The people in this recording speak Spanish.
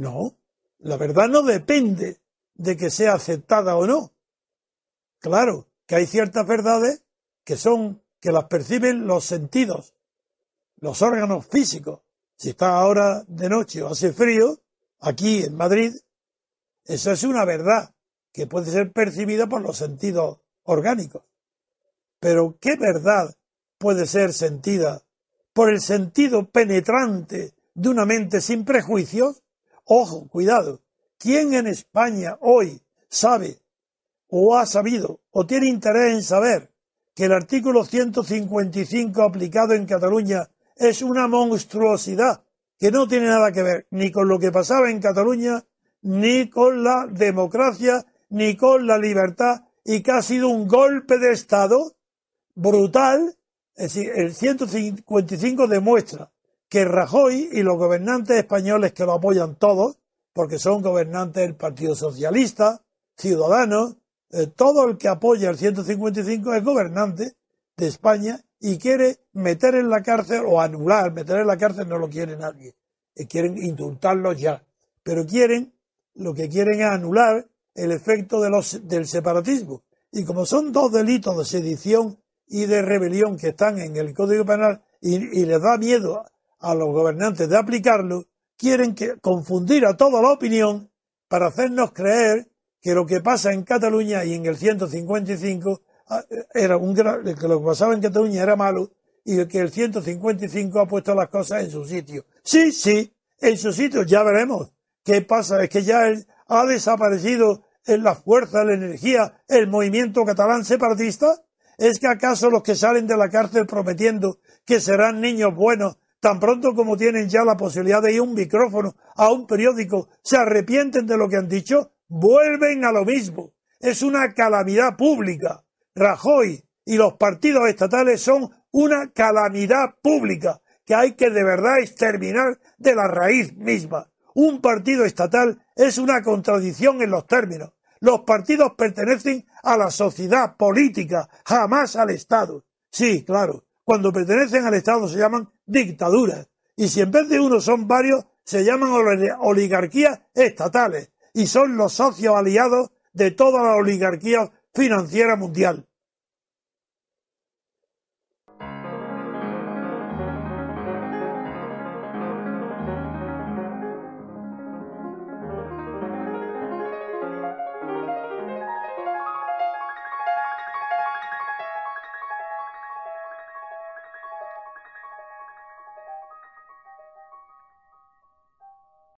No, la verdad no depende de que sea aceptada o no. Claro que hay ciertas verdades que son que las perciben los sentidos, los órganos físicos. Si está ahora de noche o hace frío, aquí en Madrid, eso es una verdad que puede ser percibida por los sentidos orgánicos. Pero ¿qué verdad puede ser sentida por el sentido penetrante de una mente sin prejuicios? Ojo, cuidado. ¿Quién en España hoy sabe o ha sabido o tiene interés en saber que el artículo 155 aplicado en Cataluña es una monstruosidad que no tiene nada que ver ni con lo que pasaba en Cataluña, ni con la democracia, ni con la libertad, y que ha sido un golpe de Estado brutal. Es decir, el 155 demuestra que Rajoy y los gobernantes españoles que lo apoyan todos, porque son gobernantes del Partido Socialista, Ciudadanos, eh, todo el que apoya el 155 es gobernante de España y quiere meter en la cárcel o anular, meter en la cárcel no lo quiere nadie, eh, quieren indultarlos ya, pero quieren, lo que quieren es anular el efecto del separatismo. Y como son dos delitos de sedición y de rebelión que están en el Código Penal y, y les da miedo a los gobernantes de aplicarlo, quieren que, confundir a toda la opinión para hacernos creer que lo que pasa en Cataluña y en el 155 ah, era un que lo que pasaba en Cataluña era malo y que el 155 ha puesto las cosas en su sitio. Sí, sí, en su sitio, ya veremos. ¿Qué pasa? Es que ya ha desaparecido en la fuerza, la energía, el movimiento catalán separatista. ¿Es que acaso los que salen de la cárcel prometiendo que serán niños buenos tan pronto como tienen ya la posibilidad de ir a un micrófono, a un periódico, se arrepienten de lo que han dicho, vuelven a lo mismo. Es una calamidad pública. Rajoy y los partidos estatales son una calamidad pública que hay que de verdad exterminar de la raíz misma. Un partido estatal es una contradicción en los términos. Los partidos pertenecen a la sociedad política, jamás al Estado. Sí, claro, cuando pertenecen al Estado se llaman dictaduras. Y si en vez de uno son varios, se llaman oligarquías estatales. Y son los socios aliados de toda la oligarquía financiera mundial.